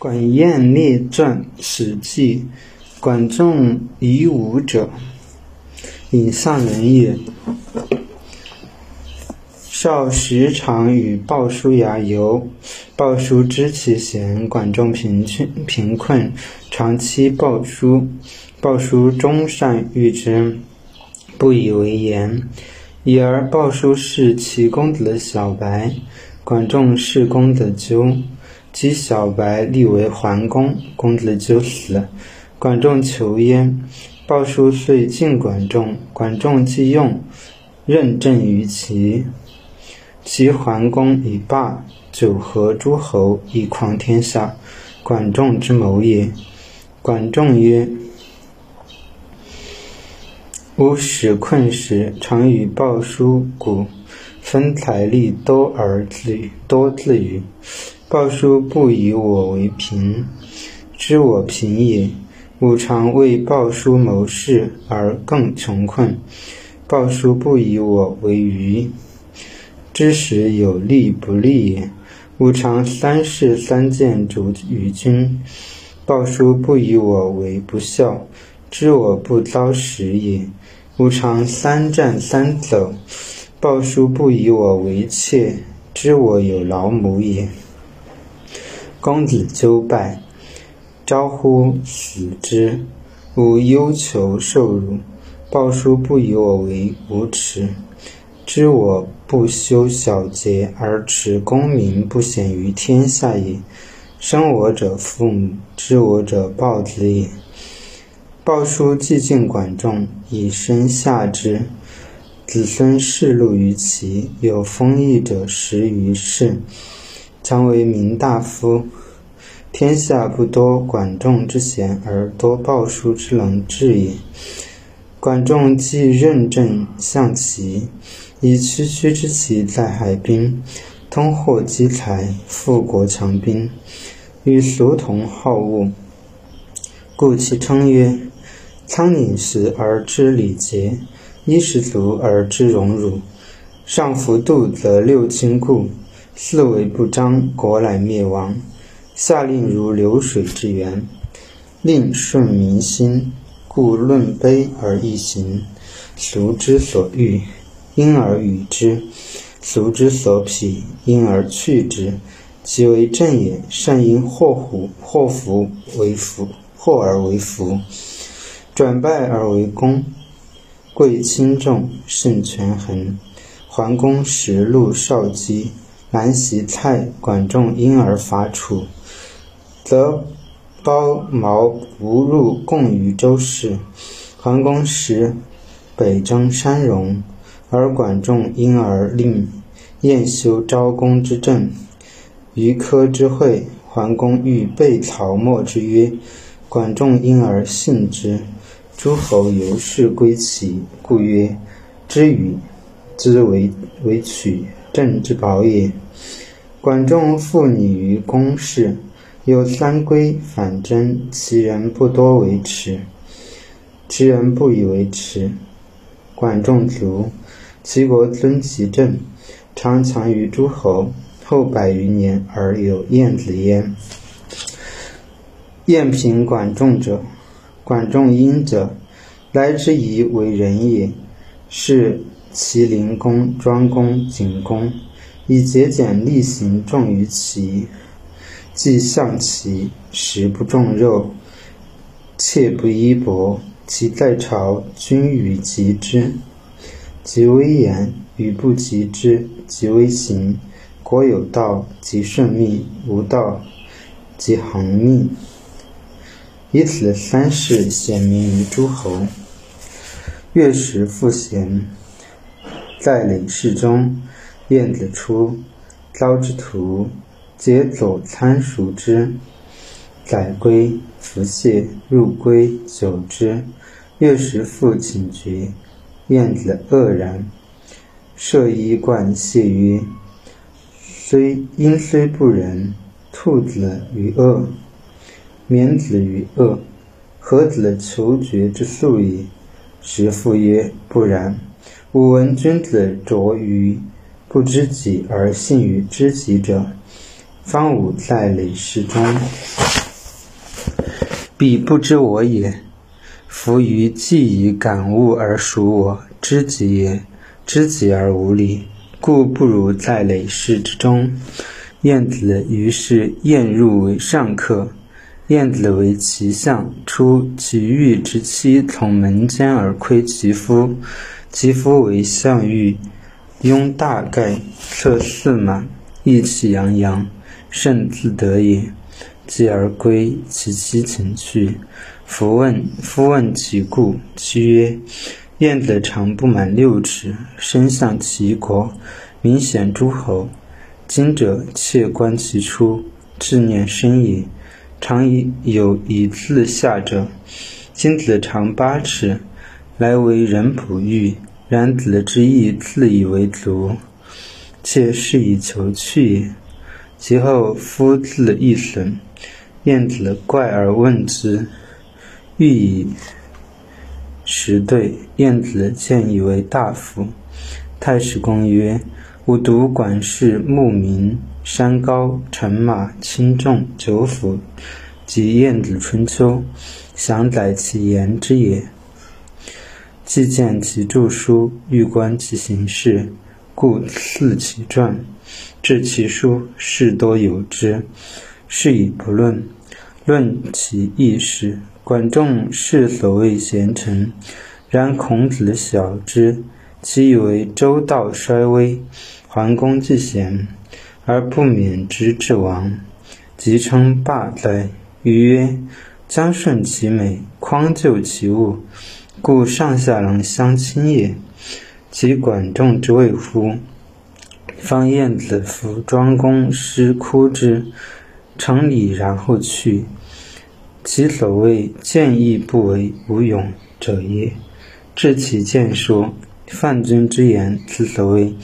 管晏列传《史记》：管仲以武者，尹相人也。少时常与鲍叔牙游，鲍叔知其贤，管仲贫穷贫困，常欺鲍叔。鲍叔终善遇之，不以为言。已而鲍叔是其公子的小白，管仲是公子纠，及小白立为桓公，公子纠死，管仲求焉，鲍叔遂进管仲，管仲既用，任政于齐。齐桓公以霸九合诸侯，以匡天下，管仲之谋也。管仲曰。吾使困时，常与鲍叔鼓，分财力多而自多自与。鲍叔不以我为贫，知我贫也。吾常为鲍叔谋事，而更穷困。鲍叔不以我为愚，知时有利不利也。吾常三事三谏主于君。鲍叔不以我为不孝，知我不遭时也。吾常三战三走，鲍叔不以我为妾，知我有老母也。公子纠败，招乎死之，吾忧求受辱。鲍叔不以我为无耻，知我不修小节而持功名不显于天下也。生我者父母，知我者鲍子也。鲍叔既进管仲，以身下之。子孙世禄于齐，有封邑者十余世，将为民大夫。天下不多管仲之贤，而多鲍叔之能治也。管仲既任政象齐，以区区之骑在海滨，通货积财，富国强兵，与俗同好恶，故其称曰。仓廪实而知礼节，衣食足而知荣辱。上浮度则六亲故，四维不张，国乃灭亡。下令如流水之源，令顺民心，故论卑而易行。俗之所欲，因而与之；俗之所匹，因而去之。其为正也，善因祸福，祸福为福，祸而为福。转败而为功，贵轻重，胜权衡。桓公时路少姬，南袭蔡，管仲因而伐楚，则包毛不入贡于周氏。桓公时北征山戎，而管仲因而令晏修昭公之政。于柯之会，桓公欲备曹墨之约，管仲因而信之。诸侯由是归齐，故曰：知与之为为取政之宝也。管仲复拟于公室，有三归反征，其人不多为耻，其人不以为耻。管仲卒，齐国尊其政，常强于诸侯，后百余年而有晏子焉。晏平管仲者。管仲殷者，来之以为人也。是齐灵公、庄公、景公，以节俭厉行，重于齐。既象齐，食不重肉，切不衣帛。其在朝，君与及之，即威严；与不及之，即威行。国有道，即顺命；无道，即横命。以此三事显明于诸侯。月食复贤，在领事中，晏子出，遭之徒，皆走参属之。载归，服谢，入归，久之。月食复请绝，晏子愕然，设衣冠谢曰：“虽因虽不仁，兔子于恶。”免子于恶，何子求绝之素也？时父曰：不然。吾闻君子着于不知己而信于知己者，方吾在累世中。彼不知我也。夫于既以感悟而属我，知己也。知己而无礼，故不如在累世之中。晏子于是晏入为上客。晏子为其相，出其欲之妻从门间而窥其夫。其夫为项羽，拥大盖，策四马，意气洋洋，甚自得也。继而归，其妻请去。夫问夫问其故，妻曰：燕子长不满六尺，身向齐国，明显诸侯。今者窃观其出，志念深也。常以有以自下者。今子长八尺，来为人哺育。然子之意，自以为足，妾是以求去也。其后夫自亦损。晏子怪而问之，欲以时对。晏子见以为大夫。太史公曰：“吾独管事牧民，山高乘马轻重九府，及晏子春秋，详载其言之也。既见其著书，欲观其行事，故赐其传。至其书，事多有之。”是以不论，论其意事。管仲是所谓贤臣，然孔子晓之，其以为周道衰微，桓公既贤，而不免之至亡，即称霸哉。余曰：将顺其美，匡救其恶，故上下郎相亲也。其管仲之谓乎？方晏子服庄公，师哭之。成礼然后去，其所谓见义不为无勇者也。至其见说，范君之言，此所谓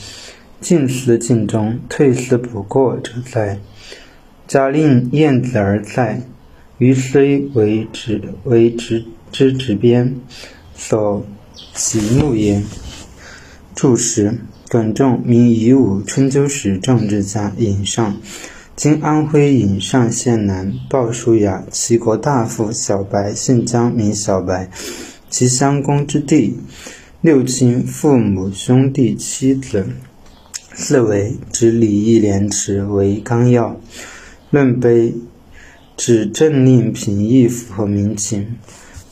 进思尽忠，退思不过者哉？假令晏子而在，于虽为直为直之直边，所喜怒也。注释：管仲，名夷吾，春秋时政治家，尹上。今安徽颍上县南，鲍叔牙，齐国大夫。小白姓姜，名小白，其相公之弟。六亲父母兄弟妻子。四为指礼义廉耻为纲要。论碑指政令平易符合民情。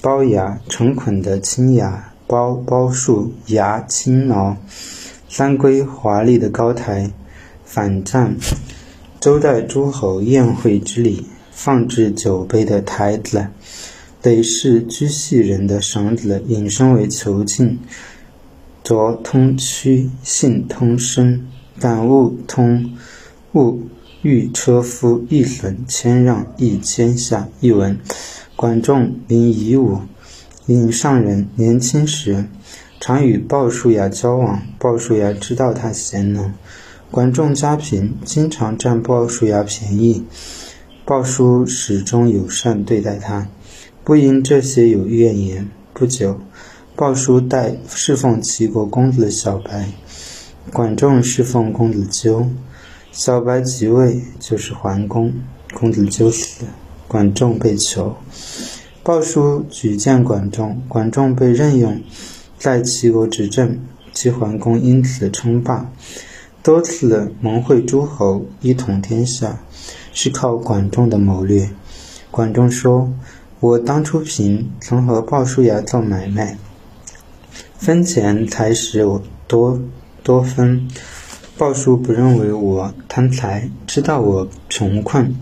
包牙成捆的青牙，包包树牙青挠。三规华丽的高台，反战。周代诸侯宴会之礼，放置酒杯的台子，累世居系人的绳子，引申为囚禁。着通屈，信通身，感物通物，欲车夫，易损谦让，易谦下。译文：管仲名夷吾，颍上人，年轻时常与鲍叔牙交往，鲍叔牙知道他贤能。管仲家贫，经常占鲍叔牙便宜。鲍叔始终友善对待他，不因这些有怨言。不久，鲍叔代侍奉齐国公子小白，管仲侍奉公子纠。小白即位，就是桓公。公子纠死，管仲被囚。鲍叔举荐管仲，管仲被任用在齐国执政，齐桓公因此称霸。多次盟会诸侯，一统天下，是靠管仲的谋略。管仲说：“我当初贫，曾和鲍叔牙做买卖，分钱才使我多多分。鲍叔不认为我贪财，知道我穷困，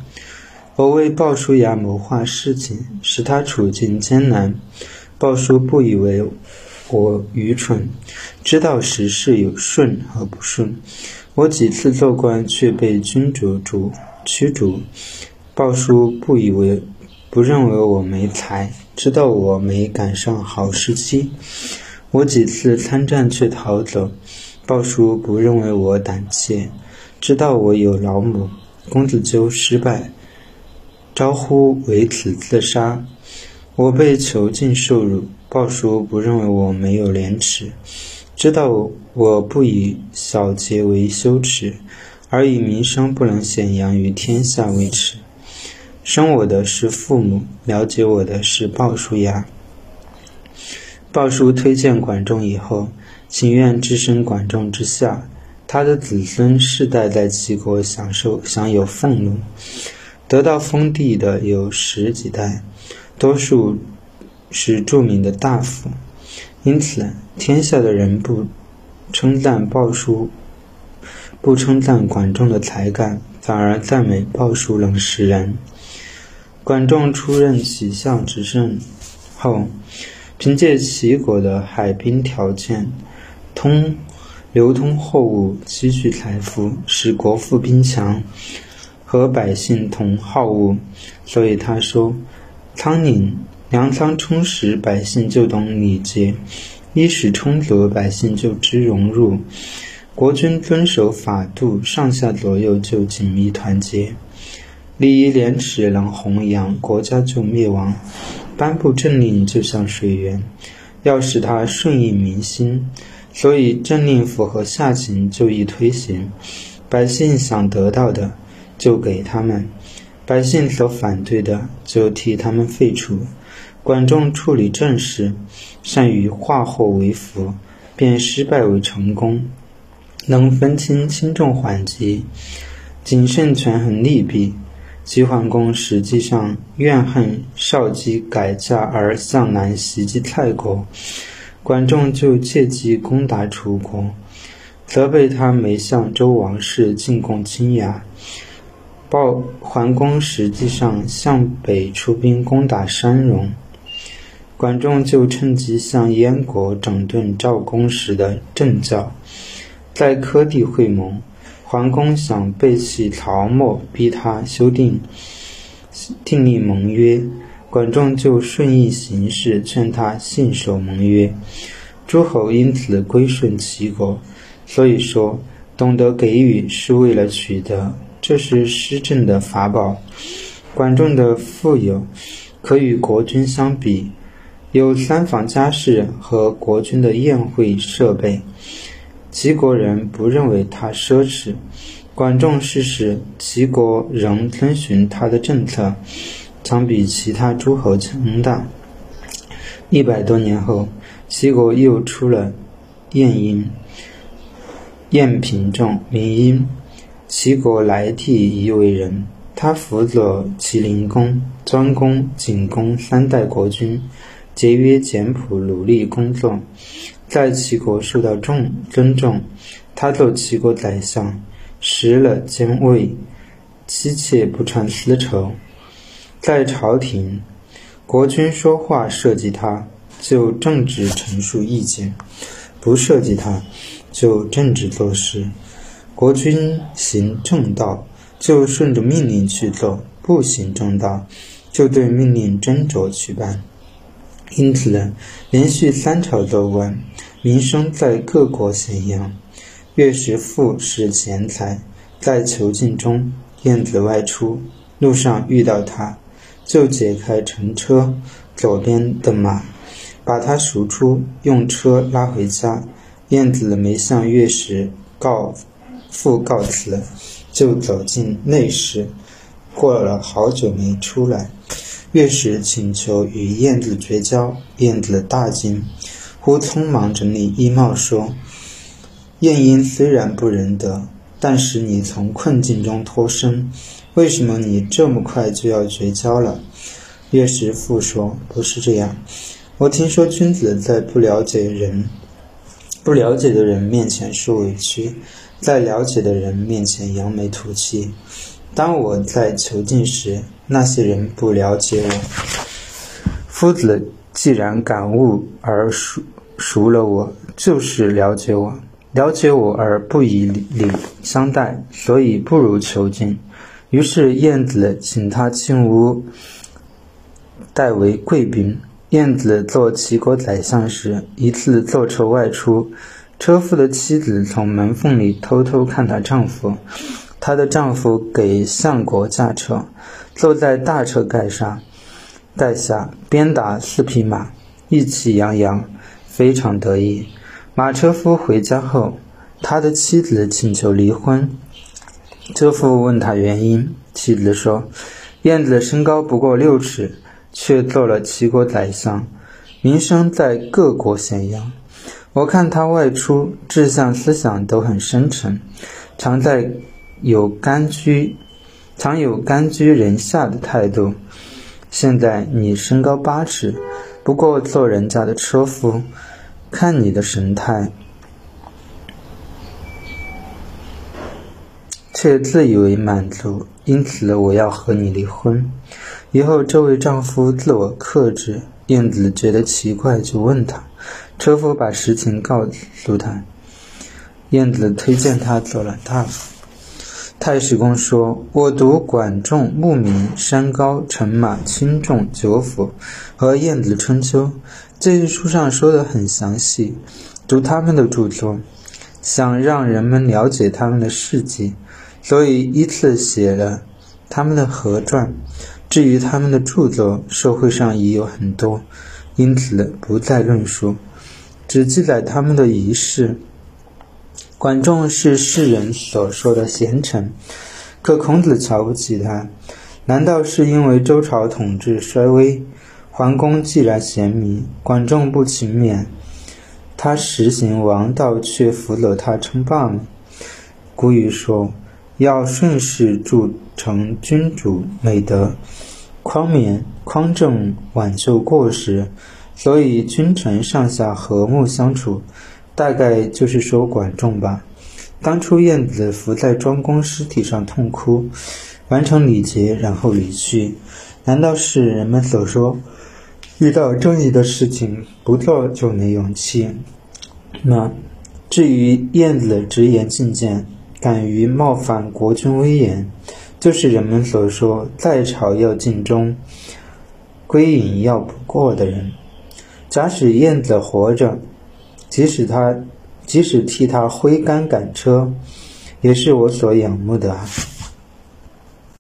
我为鲍叔牙谋划事情，使他处境艰难。鲍叔不以为。”我愚蠢，知道时事有顺和不顺。我几次做官，却被君主主驱逐。鲍叔不以为，不认为我没才，知道我没赶上好时机。我几次参战却逃走，鲍叔不认为我胆怯，知道我有老母。公子纠失败，招呼为此自杀。我被囚禁受辱。鲍叔不认为我没有廉耻，知道我不以小节为羞耻，而以名声不能显扬于天下为耻。生我的是父母，了解我的是鲍叔牙。鲍叔推荐管仲以后，情愿置身管仲之下，他的子孙世代在齐国享受享有俸禄，得到封地的有十几代，多数是著名的大夫。因此，天下的人不称赞鲍叔。不称赞管仲的才干，反而赞美鲍叔冷识人。管仲出任齐相执政后，凭借齐国的海滨条件，通流通货物，积蓄财富，使国富兵强，和百姓同好物。所以他说：“仓廪粮仓充实，百姓就懂礼节；衣食充足，百姓就知荣辱。”国君遵守法度，上下左右就紧密团结，礼仪廉耻能弘扬，国家就灭亡。颁布政令就像水源，要使它顺应民心，所以政令符合下情就易推行。百姓想得到的就给他们，百姓所反对的就替他们废除。管仲处理政事，善于化祸为福，变失败为成功。能分清轻重缓急，谨慎权衡利弊。齐桓公实际上怨恨少姬改嫁而向南袭击蔡国，管仲就借机攻打楚国，责备他没向周王室进贡金牙。鲍桓公实际上向北出兵攻打山戎，管仲就趁机向燕国整顿赵公时的政教。在科地会盟，桓公想背弃曹沫，逼他修订订立盟约，管仲就顺应形势，劝他信守盟约。诸侯因此归顺齐国。所以说，懂得给予是为了取得，这是施政的法宝。管仲的富有可与国君相比，有三房家室和国君的宴会设备。齐国人不认为他奢侈，管仲逝世，齐国仍遵循他的政策，常比其他诸侯强大。一百多年后，齐国又出了晏婴，晏平仲名婴。齐国来替一位人，他辅佐齐灵公、庄公、景公三代国君，节约简朴，努力工作。在齐国受到重尊重，他做齐国宰相，食了兼位，妻妾不传私仇。在朝廷，国君说话涉及他，就正直陈述意见；不涉及他，就正直做事。国君行正道，就顺着命令去做；不行正道，就对命令斟酌去办。因此，连续三朝做官，名声在各国显扬。岳石富是贤才，在囚禁中，晏子外出，路上遇到他，就解开乘车左边的马，把他赎出，用车拉回家。晏子没向岳时告父告辞，就走进内室，过了好久没出来。岳时请求与燕子绝交，燕子大惊，忽匆忙整理衣帽说：“晏婴虽然不仁德，但使你从困境中脱身，为什么你这么快就要绝交了？”岳时复说：“不是这样，我听说君子在不了解人、不了解的人面前受委屈，在了解的人面前扬眉吐气。当我在囚禁时。”那些人不了解我。夫子既然感悟而熟熟了我，就是了解我，了解我而不以礼相待，所以不如囚禁。于是晏子请他进屋，代为贵宾。晏子做齐国宰相时，一次坐车外出，车夫的妻子从门缝里偷偷看她丈夫。她的丈夫给相国驾车。坐在大车盖上，盖下鞭打四匹马，意气洋洋，非常得意。马车夫回家后，他的妻子请求离婚，车夫问他原因，妻子说：“燕子身高不过六尺，却做了齐国宰相，名声在各国显扬。我看他外出，志向思想都很深沉，常在有甘居，常有甘居人下的态度。现在你身高八尺，不过做人家的车夫，看你的神态。”却自以为满足，因此我要和你离婚。以后这位丈夫自我克制，燕子觉得奇怪，就问他。车夫把实情告诉他，燕子推荐他做了大夫。太史公说：“我读管仲、牧民、山高、乘马、轻重、九府和燕子春秋，这些书上说的很详细。读他们的著作，想让人们了解他们的事迹。”所以依次写了他们的合传。至于他们的著作，社会上已有很多，因此不再论述，只记载他们的仪式。管仲是世人所说的贤臣，可孔子瞧不起他。难道是因为周朝统治衰微，桓公既然贤明，管仲不勤勉，他实行王道却辅佐他称霸吗？古语说。要顺势铸成君主美德，匡勉、匡正挽救过失，所以君臣上下和睦相处，大概就是说管仲吧。当初晏子伏在庄公尸体上痛哭，完成礼节，然后离去，难道是人们所说遇到正义的事情不做就没勇气吗？至于晏子直言进谏。敢于冒犯国君威严，就是人们所说在朝要尽忠、归隐要不过的人。假使燕子活着，即使他，即使替他挥杆赶车，也是我所仰慕的啊。